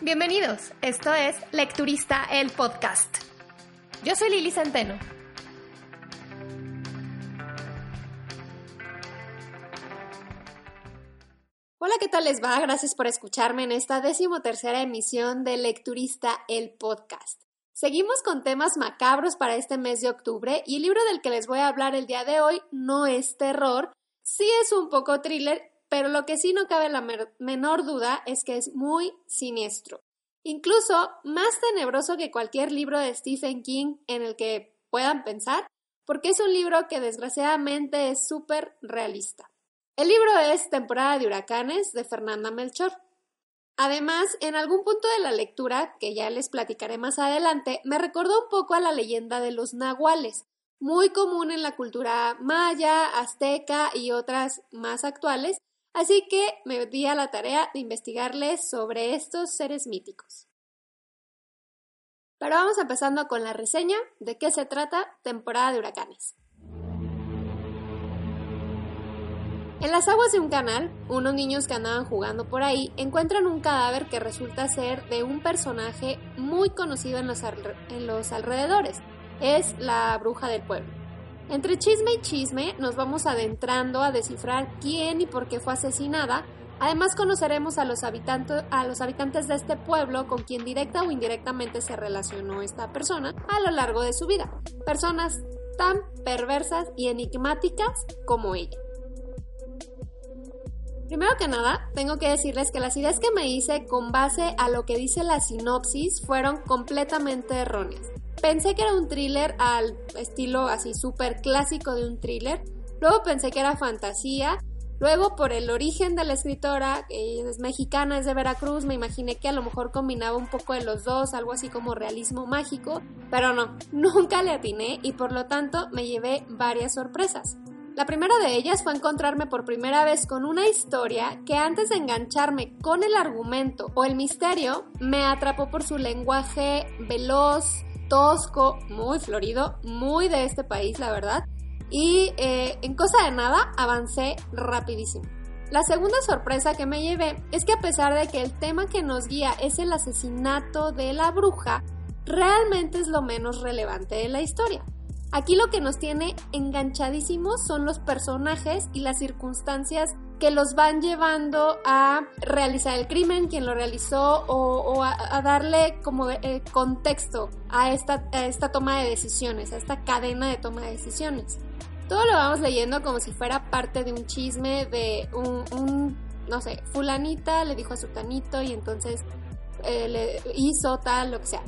Bienvenidos, esto es Lecturista el Podcast. Yo soy Lili Centeno. Hola, ¿qué tal les va? Gracias por escucharme en esta decimotercera emisión de Lecturista el Podcast. Seguimos con temas macabros para este mes de octubre y el libro del que les voy a hablar el día de hoy no es terror, sí es un poco thriller, pero lo que sí no cabe la menor duda es que es muy siniestro. Incluso más tenebroso que cualquier libro de Stephen King en el que puedan pensar, porque es un libro que desgraciadamente es súper realista. El libro es Temporada de Huracanes de Fernanda Melchor. Además, en algún punto de la lectura, que ya les platicaré más adelante, me recordó un poco a la leyenda de los nahuales, muy común en la cultura maya, azteca y otras más actuales, Así que me di a la tarea de investigarles sobre estos seres míticos. Pero vamos empezando con la reseña de qué se trata temporada de huracanes. En las aguas de un canal, unos niños que andaban jugando por ahí encuentran un cadáver que resulta ser de un personaje muy conocido en los, en los alrededores. Es la bruja del pueblo. Entre chisme y chisme nos vamos adentrando a descifrar quién y por qué fue asesinada. Además conoceremos a los, habitantes, de este pueblo con quien directa o indirectamente se relacionó esta persona a lo largo de su vida. Personas tan perversas y enigmáticas como ella. Primero que nada, tengo que decirles que las ideas que me hice con base a lo que dice la sinopsis fueron completamente erróneas. Pensé que era un thriller al estilo así súper clásico de un thriller. Luego pensé que era fantasía. Luego, por el origen de la escritora, que es mexicana, es de Veracruz, me imaginé que a lo mejor combinaba un poco de los dos, algo así como realismo mágico, pero no, nunca le atiné y por lo tanto me llevé varias sorpresas. La primera de ellas fue encontrarme por primera vez con una historia que antes de engancharme con el argumento o el misterio, me atrapó por su lenguaje veloz, tosco, muy florido, muy de este país, la verdad. Y eh, en cosa de nada avancé rapidísimo. La segunda sorpresa que me llevé es que a pesar de que el tema que nos guía es el asesinato de la bruja, realmente es lo menos relevante de la historia. Aquí lo que nos tiene enganchadísimos son los personajes y las circunstancias que los van llevando a realizar el crimen, quien lo realizó, o, a, darle como eh, contexto a esta, esta toma de decisiones, a esta cadena de toma de decisiones. Todo lo vamos leyendo como si fuera parte de un chisme de un, no sé, fulanita le dijo a su tanito y entonces eh, le hizo tal, lo que sea.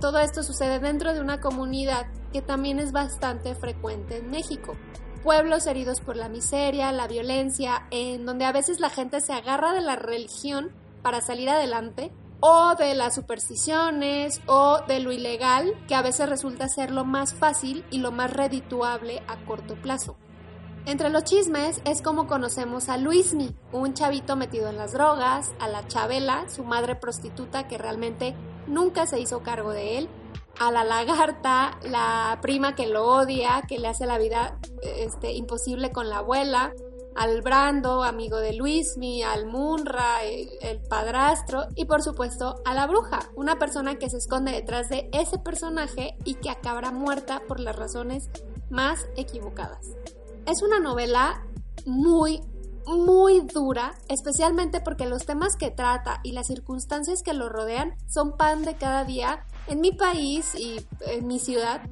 Todo esto sucede dentro de una comunidad que también es bastante frecuente en México pueblos heridos por la miseria, la violencia, en donde a veces la gente se agarra de la religión para salir adelante, o de las supersticiones, o de lo ilegal, que a veces resulta ser lo más fácil y lo más redituable a corto plazo. Entre los chismes es como conocemos a Luismi, un chavito metido en las drogas, a la Chabela, su madre prostituta que realmente nunca se hizo cargo de él, a la lagarta, la prima que lo odia, que le hace la vida este, imposible con la abuela, al Brando, amigo de Luismi, al Munra, el, padrastro y por supuesto a la bruja, una persona que se esconde detrás de ese personaje y que acabará muerta por las razones más equivocadas. Es una novela muy, muy dura, especialmente porque los temas que trata y las circunstancias que lo rodean son pan de cada día en mi país y en mi ciudad.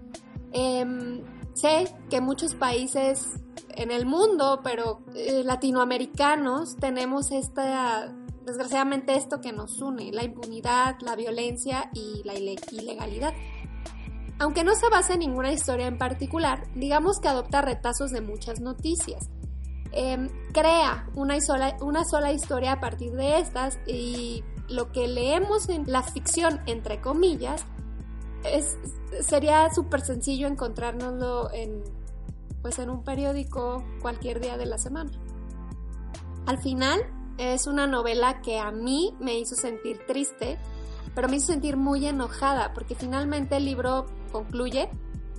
Em, sé que muchos países en el mundo, pero eh, latinoamericanos, tenemos esta, desgraciadamente esto que nos une, la impunidad, la violencia y la ilegalidad. Aunque no se basa en ninguna historia en particular, digamos que adopta retazos de muchas noticias. Em, crea una sola, una sola historia a partir de estas y lo que leemos en la ficción, entre comillas, es, sería súper sencillo encontrárnoslo en, pues en un periódico cualquier día de la semana. Al final, es una novela que a mí me hizo sentir triste, pero me hizo sentir muy enojada, porque finalmente el libro concluye,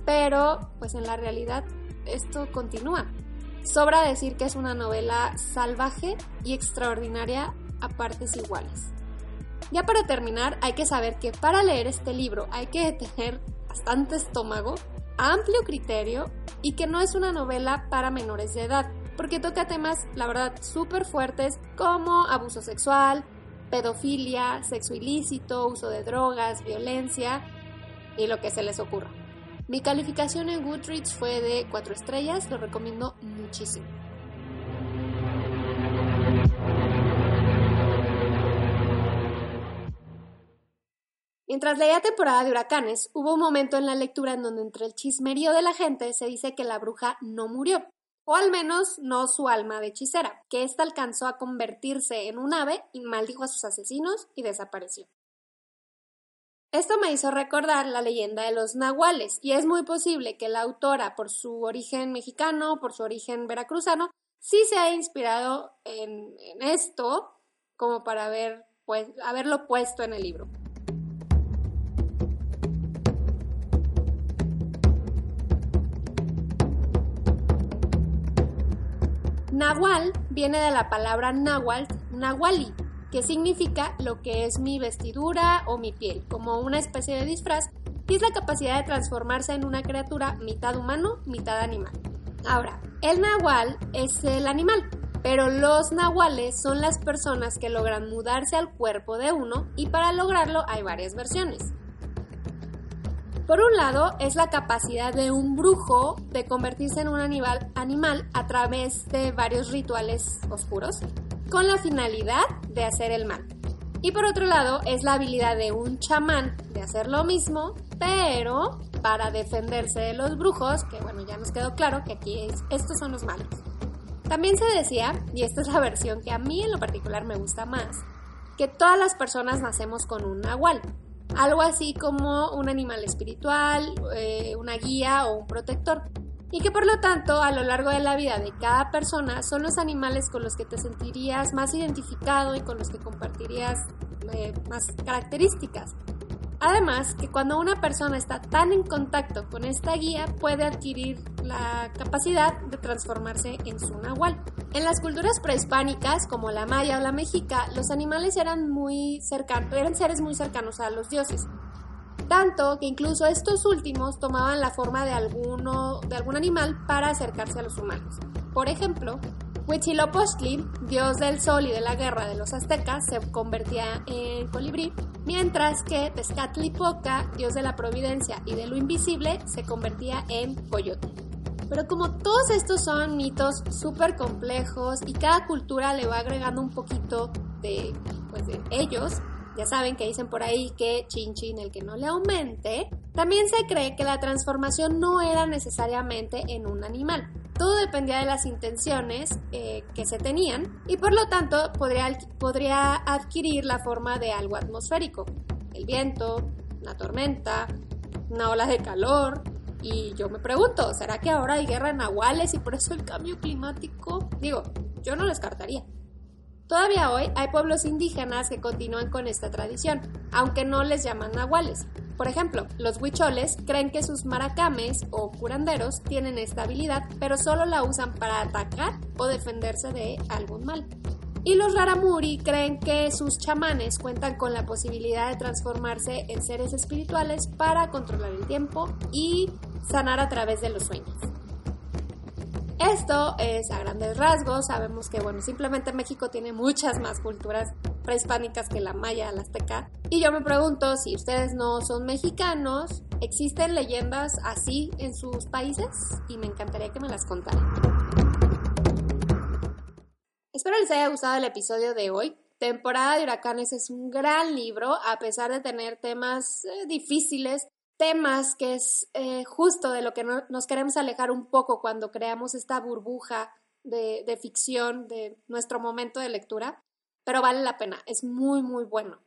pero pues en la realidad esto continúa. Sobra decir que es una novela salvaje y extraordinaria a partes iguales. Ya para terminar, hay que saber que para leer este libro hay que tener bastante estómago, amplio criterio y que no es una novela para menores de edad, porque toca temas, la verdad, súper fuertes como abuso sexual, pedofilia, sexo ilícito, uso de drogas, violencia y lo que se les ocurra. Mi calificación en Goodreads fue de 4 estrellas, lo recomiendo muchísimo. Mientras leía temporada de huracanes, hubo un momento en la lectura en donde entre el chismerío de la gente se dice que la bruja no murió, o al menos no su alma de hechicera, que ésta alcanzó a convertirse en un ave y maldijo a sus asesinos y desapareció. Esto me hizo recordar la leyenda de los nahuales, y es muy posible que la autora, por su origen mexicano, por su origen veracruzano, sí se haya inspirado en, esto como para pues, haberlo puesto en el libro. Nahual viene de la palabra náhuatl, nahuali, que significa lo que es mi vestidura o mi piel, como una especie de disfraz, y es la capacidad de transformarse en una criatura mitad humano, mitad animal. Ahora, el nahual es el animal, pero los nahuales son las personas que logran mudarse al cuerpo de uno y para lograrlo hay varias versiones. Por un lado, es la capacidad de un brujo de convertirse en un animal, animal a través de varios rituales oscuros, con la finalidad de hacer el mal. Y por otro lado, es la habilidad de un chamán de hacer lo mismo, pero para defenderse de los brujos, que bueno, ya nos quedó claro que aquí estos son los malos. También se decía, y esta es la versión que a mí en lo particular me gusta más, que todas las personas nacemos con un nahual, algo así como un animal espiritual, eh, una guía o un protector. Y que por lo tanto a lo largo de la vida de cada persona son los animales con los que te sentirías más identificado y con los que compartirías eh, más características. Además, que cuando una persona está tan en contacto con esta guía, puede adquirir la capacidad de transformarse en su nahual. En las culturas prehispánicas, como la maya o la mexica, los animales eran muy cercanos, eran seres muy cercanos a los dioses. Tanto que incluso estos últimos tomaban la forma de, alguno, de algún animal para acercarse a los humanos. Por ejemplo, Huitzilopochtli, dios del sol y de la guerra de los aztecas, se convertía en colibrí, mientras que Tezcatlipoca, dios de la providencia y de lo invisible, se convertía en coyote. Pero como todos estos son mitos súper complejos y cada cultura le va agregando un poquito de, pues, de ellos, ya saben que dicen por ahí que chin chin el que no le aumente, también se cree que la transformación no era necesariamente en un animal. Todo dependía de las intenciones eh, que se tenían y por lo tanto podría, podría adquirir la forma de algo atmosférico. El viento, una tormenta, una ola de calor. Y yo me pregunto, ¿será que ahora hay guerra en nahuales y por eso el cambio climático? Digo, yo no descartaría. Todavía hoy hay pueblos indígenas que continúan con esta tradición, aunque no les llaman nahuales. Por ejemplo, los huicholes creen que sus maracames o curanderos tienen esta habilidad, pero solo la usan para atacar o defenderse de algún mal. Y los raramuri creen que sus chamanes cuentan con la posibilidad de transformarse en seres espirituales para controlar el tiempo y sanar a través de los sueños. Esto es a grandes rasgos, sabemos que bueno, simplemente México tiene muchas más culturas prehispánicas que la maya, la azteca, y yo me pregunto si ustedes no son mexicanos, ¿existen leyendas así en sus países? Y me encantaría que me las contaran. Espero les haya gustado el episodio de hoy. Temporada de huracanes es un gran libro, a pesar de tener temas eh, difíciles temas que es eh, justo de lo que nos queremos alejar un poco cuando creamos esta burbuja de, de ficción de nuestro momento de lectura, pero vale la pena, es muy, muy bueno.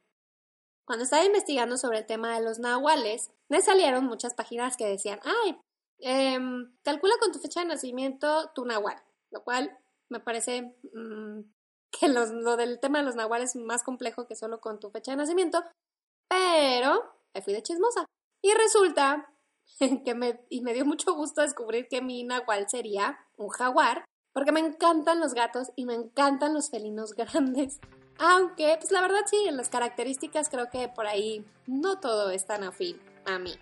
Cuando estaba investigando sobre el tema de los nahuales, me salieron muchas páginas que decían, ay, em, calcula con tu fecha de nacimiento tu nahual, lo cual me parece mm, que lo del tema de los nahuales es más complejo que solo con tu fecha de nacimiento, pero me fui de chismosa. Y resulta que me, y me dio mucho gusto descubrir que mi nahual sería un jaguar, porque me encantan los gatos y me encantan los felinos grandes. Aunque, pues la verdad sí, en las características creo que por ahí no todo es tan afín a mí.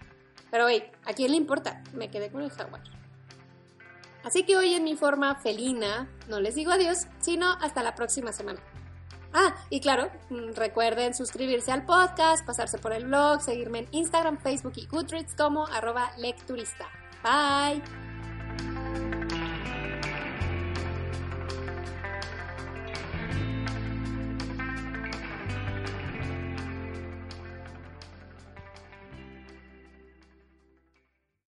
Pero hey, ¿a quién le importa? Me quedé con el jaguar. Así que hoy en mi forma felina no les digo adiós, sino hasta la próxima semana. Ah, y claro, mm, recuerden suscribirse al podcast, pasarse por el blog, seguirme en Instagram, Facebook y Goodreads como arroba lecturista. Bye.